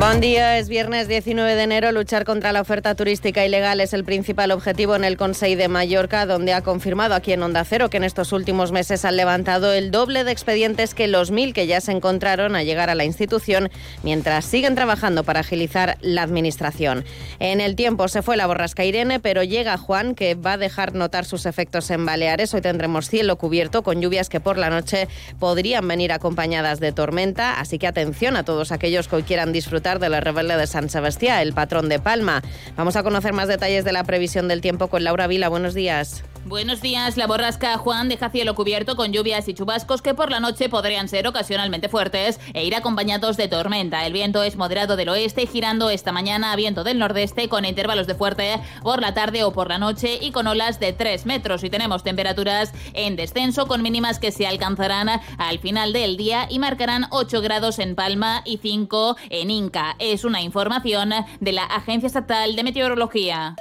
Buen día, es viernes 19 de enero. Luchar contra la oferta turística ilegal es el principal objetivo en el Consejo de Mallorca, donde ha confirmado aquí en Onda Cero que en estos últimos meses han levantado el doble de expedientes que los mil que ya se encontraron a llegar a la institución, mientras siguen trabajando para agilizar la administración. En el tiempo se fue la borrasca Irene, pero llega Juan, que va a dejar notar sus efectos en Baleares. Hoy tendremos cielo cubierto con lluvias que por la noche podrían venir acompañadas de tormenta, así que atención a todos aquellos que hoy quieran disfrutar de la Rebelde de San Sebastián, el patrón de Palma. Vamos a conocer más detalles de la previsión del tiempo con Laura Vila. Buenos días. Buenos días. La borrasca Juan deja cielo cubierto con lluvias y chubascos que por la noche podrían ser ocasionalmente fuertes e ir acompañados de tormenta. El viento es moderado del oeste, girando esta mañana a viento del nordeste con intervalos de fuerte por la tarde o por la noche y con olas de 3 metros. Y tenemos temperaturas en descenso con mínimas que se alcanzarán al final del día y marcarán 8 grados en Palma y 5 en Inca. Es una información de la Agencia Estatal de Meteorología.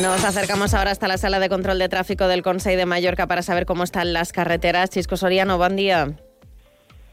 Nos acercamos ahora hasta la sala de control de tráfico del Consejo de Mallorca para saber cómo están las carreteras. Chisco Soriano, buen día.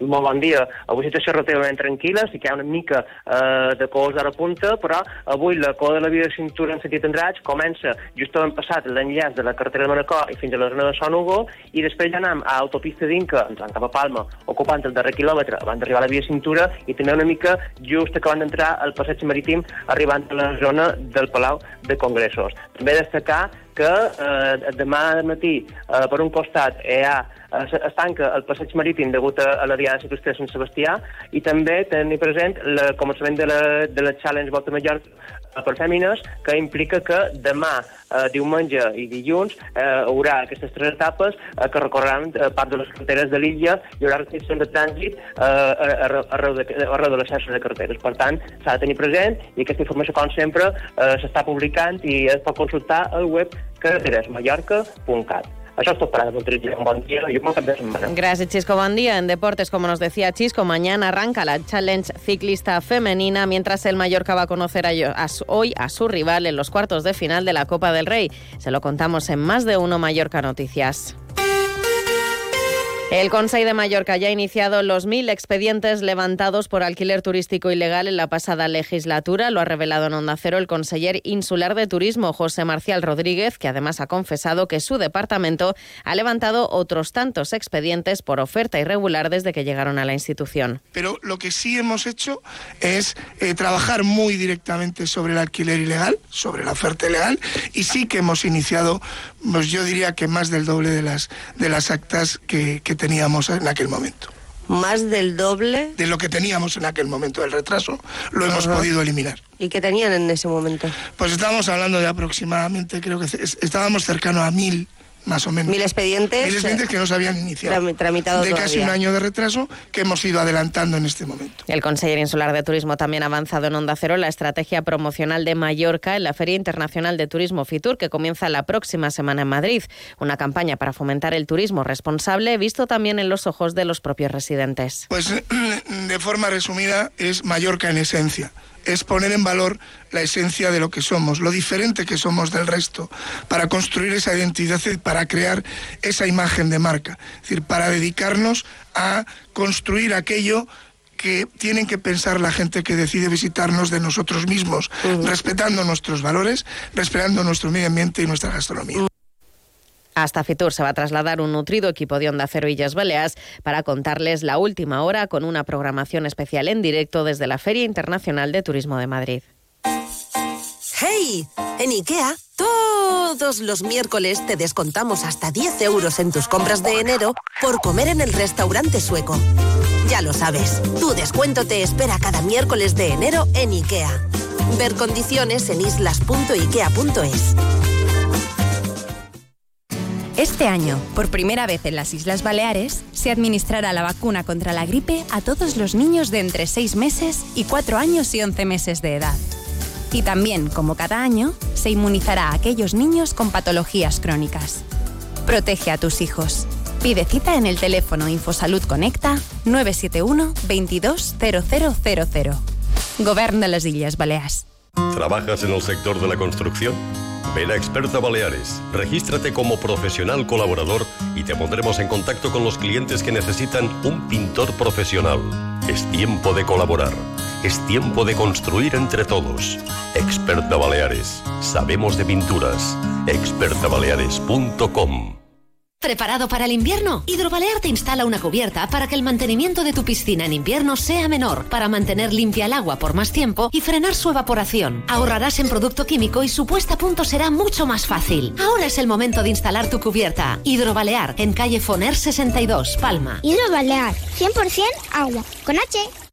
Molt bon dia. Avui situació relativament tranquil·la, sí que hi ha una mica eh, de cos a la punta, però avui la cua de la via de cintura en sentit Andratx comença just on passat l'enllaç de la carretera de Manacor i fins a la zona de Son Hugo, i després ja anem a autopista d'Inca, entrant cap a Palma, ocupant el darrer quilòmetre abans d'arribar a la via de cintura, i també una mica just acabant d'entrar al passeig marítim, arribant a la zona del Palau de Congressos. També destacar que eh, demà matí, eh, per un costat, hi ha es tanca el passeig marítim degut a, a la Diada Ciclista de Sant Sebastià i també tenir present el començament de la, de la Challenge Volta Mallorca per fèmines, que implica que demà, eh, diumenge i dilluns eh, haurà aquestes tres etapes eh, que recorreran eh, part de les carreteres de l'illa, hi haurà restriccions de trànsit eh, arreu, de, arreu de les xarxes de carreteres. Per tant, s'ha de tenir present i aquesta informació, com sempre, eh, s'està publicant i es pot consultar al web carreteresmallorca.cat. Això Chisco. Buen día. En deportes, como nos decía Chisco, mañana arranca la Challenge Ciclista Femenina, mientras el Mallorca va a conocer hoy a su rival en los cuartos de final de la Copa del Rey. Se lo contamos en más de uno Mallorca Noticias. El Consejo de Mallorca ya ha iniciado los mil expedientes levantados por alquiler turístico ilegal en la pasada legislatura. Lo ha revelado en Onda Cero el conseller insular de Turismo, José Marcial Rodríguez, que además ha confesado que su departamento ha levantado otros tantos expedientes por oferta irregular desde que llegaron a la institución. Pero lo que sí hemos hecho es eh, trabajar muy directamente sobre el alquiler ilegal, sobre la oferta ilegal, y sí que hemos iniciado, pues yo diría que más del doble de las, de las actas que, que teníamos en aquel momento. ¿Más del doble? De lo que teníamos en aquel momento del retraso, lo hemos podido eliminar. ¿Y qué tenían en ese momento? Pues estábamos hablando de aproximadamente, creo que estábamos cercanos a mil más o menos. Mil expedientes. Mil expedientes que no se habían iniciado. Tramitado de casi un año de retraso que hemos ido adelantando en este momento. El consejero insular de Turismo también ha avanzado en Onda Cero la estrategia promocional de Mallorca en la Feria Internacional de Turismo FITUR que comienza la próxima semana en Madrid. Una campaña para fomentar el turismo responsable visto también en los ojos de los propios residentes. Pues de forma resumida es Mallorca en esencia es poner en valor la esencia de lo que somos, lo diferente que somos del resto, para construir esa identidad y para crear esa imagen de marca. Es decir, para dedicarnos a construir aquello que tienen que pensar la gente que decide visitarnos de nosotros mismos, respetando nuestros valores, respetando nuestro medio ambiente y nuestra gastronomía. Hasta Fitur se va a trasladar un nutrido equipo de Onda Cero Illas Baleas para contarles la última hora con una programación especial en directo desde la Feria Internacional de Turismo de Madrid. ¡Hey! En IKEA, todos los miércoles te descontamos hasta 10 euros en tus compras de enero por comer en el restaurante sueco. Ya lo sabes, tu descuento te espera cada miércoles de enero en IKEA. Ver condiciones en islas.ikea.es. Este año, por primera vez en las Islas Baleares, se administrará la vacuna contra la gripe a todos los niños de entre 6 meses y 4 años y 11 meses de edad. Y también, como cada año, se inmunizará a aquellos niños con patologías crónicas. Protege a tus hijos. Pide cita en el teléfono Infosalud Conecta 971 220000. Gobierno de las Islas Baleares. ¿Trabajas en el sector de la construcción? Ven a Experta Baleares, regístrate como profesional colaborador y te pondremos en contacto con los clientes que necesitan un pintor profesional. Es tiempo de colaborar. Es tiempo de construir entre todos. Experta Baleares. Sabemos de pinturas. expertabaleares.com ¿Preparado para el invierno? Hidrobalear te instala una cubierta para que el mantenimiento de tu piscina en invierno sea menor, para mantener limpia el agua por más tiempo y frenar su evaporación. Ahorrarás en producto químico y su puesta a punto será mucho más fácil. Ahora es el momento de instalar tu cubierta. Hidrobalear en calle Foner 62, Palma. Hidrobalear, 100% agua, con H.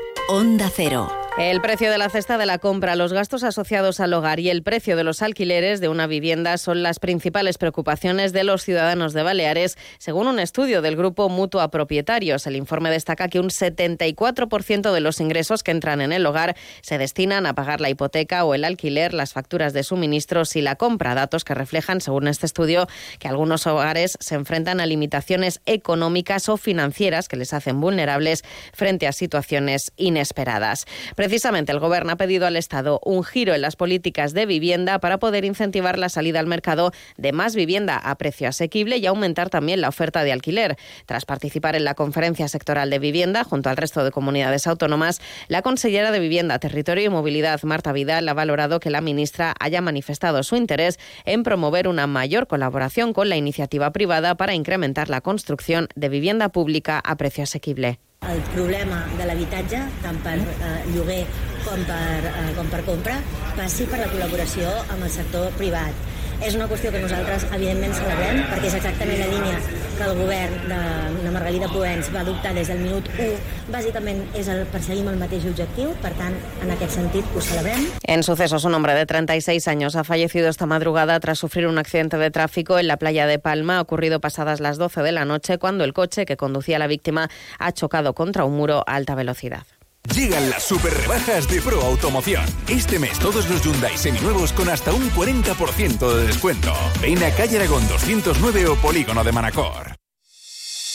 Onda Cero. El precio de la cesta de la compra, los gastos asociados al hogar y el precio de los alquileres de una vivienda son las principales preocupaciones de los ciudadanos de Baleares, según un estudio del grupo Mutua Propietarios. El informe destaca que un 74% de los ingresos que entran en el hogar se destinan a pagar la hipoteca o el alquiler, las facturas de suministros y la compra, datos que reflejan, según este estudio, que algunos hogares se enfrentan a limitaciones económicas o financieras que les hacen vulnerables frente a situaciones inesperadas. Precisamente el Gobierno ha pedido al Estado un giro en las políticas de vivienda para poder incentivar la salida al mercado de más vivienda a precio asequible y aumentar también la oferta de alquiler. Tras participar en la conferencia sectoral de vivienda junto al resto de comunidades autónomas, la consellera de Vivienda, Territorio y Movilidad, Marta Vidal, ha valorado que la ministra haya manifestado su interés en promover una mayor colaboración con la iniciativa privada para incrementar la construcción de vivienda pública a precio asequible. El problema de l'habitatge, tant per eh, lloguer com per, eh, com per compra, passi per la col·laboració amb el sector privat. És una qüestió que nosaltres, evidentment, celebrem, perquè és exactament la línia que el govern de, de Margalida Poens va adoptar des del minut 1. Bàsicament és el, perseguim el mateix objectiu, per tant, en aquest sentit, ho celebrem. En sucesos, un hombre de 36 años ha fallecido esta madrugada tras sufrir un accidente de tráfico en la playa de Palma, ocurrido pasadas las 12 de la noche, cuando el coche que conducía a la víctima ha chocado contra un muro a alta velocidad. Llegan las super rebajas de Pro Automoción. Este mes todos los Hyundai seminuevos con hasta un 40% de descuento. Ven a calle Aragón 209 o Polígono de Manacor.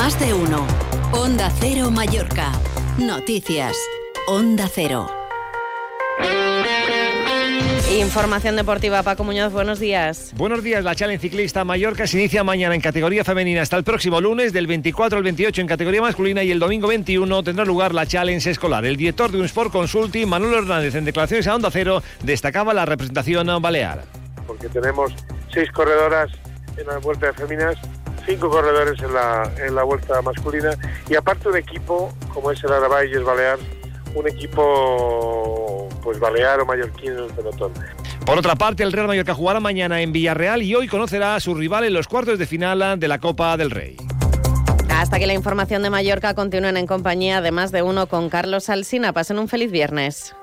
Más de uno. Onda Cero Mallorca. Noticias. Onda Cero. Información deportiva, Paco Muñoz, buenos días. Buenos días, la Challenge Ciclista Mallorca se inicia mañana en categoría femenina hasta el próximo lunes, del 24 al 28 en categoría masculina y el domingo 21 tendrá lugar la Challenge Escolar. El director de un Sport Consulting, Manuel Hernández, en declaraciones a Onda Cero, destacaba la representación balear. Porque tenemos seis corredoras en la vuelta de féminas cinco corredores en la, en la vuelta masculina y aparte un equipo como es el Arabayes Balear, un equipo pues balear o mallorquín en el pelotón. Por otra parte, el Real Mallorca jugará mañana en Villarreal y hoy conocerá a su rival en los cuartos de final de la Copa del Rey. Hasta que la información de Mallorca continúen en compañía de más de uno con Carlos Alsina. Pasen un feliz viernes.